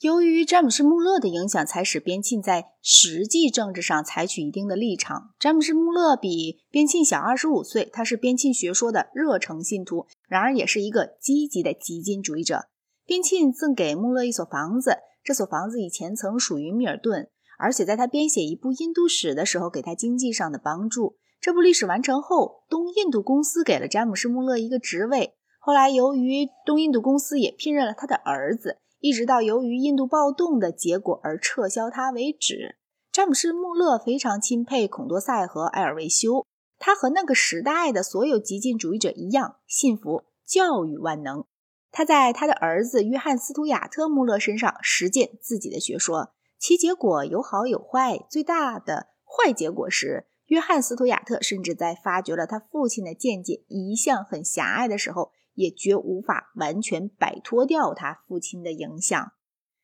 由于詹姆斯·穆勒的影响，才使边沁在实际政治上采取一定的立场。詹姆斯·穆勒比边沁小二十五岁，他是边沁学说的热诚信徒，然而也是一个积极的激进主义者。边沁赠给穆勒一所房子，这所房子以前曾属于米尔顿，而且在他编写一部印度史的时候，给他经济上的帮助。这部历史完成后，东印度公司给了詹姆斯·穆勒一个职位。后来，由于东印度公司也聘任了他的儿子。一直到由于印度暴动的结果而撤销他为止。詹姆斯·穆勒非常钦佩孔多塞和埃尔维修，他和那个时代的所有激进主义者一样，信服教育万能。他在他的儿子约翰·斯图亚特·穆勒身上实践自己的学说，其结果有好有坏。最大的坏结果是，约翰·斯图亚特甚至在发掘了他父亲的见解一向很狭隘的时候。也绝无法完全摆脱掉他父亲的影响。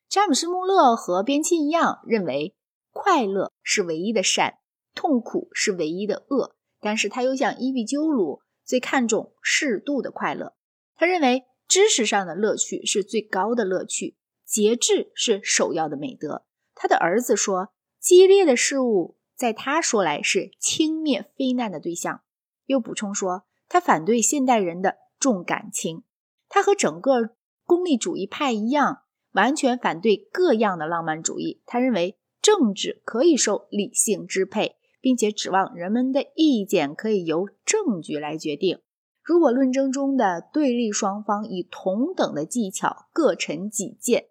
詹姆斯·穆勒和边沁一样，认为快乐是唯一的善，痛苦是唯一的恶。但是他又像伊壁鸠鲁，最看重适度的快乐。他认为知识上的乐趣是最高的乐趣，节制是首要的美德。他的儿子说：“激烈的事物在他说来是轻蔑非难的对象。”又补充说：“他反对现代人的。”重感情，他和整个功利主义派一样，完全反对各样的浪漫主义。他认为政治可以受理性支配，并且指望人们的意见可以由证据来决定。如果论争中的对立双方以同等的技巧各陈己见，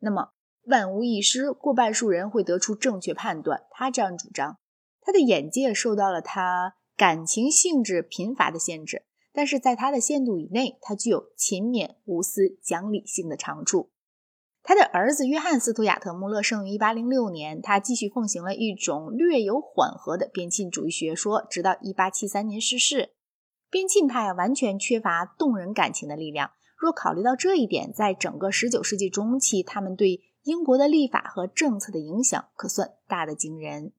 那么万无一失，过半数人会得出正确判断。他这样主张。他的眼界受到了他感情性质贫乏的限制。但是在他的限度以内，他具有勤勉、无私、讲理性的长处。他的儿子约翰·斯图亚特·穆勒生于1806年，他继续奉行了一种略有缓和的边沁主义学说，直到1873年逝世。边沁派完全缺乏动人感情的力量。若考虑到这一点，在整个19世纪中期，他们对英国的立法和政策的影响可算大得惊人。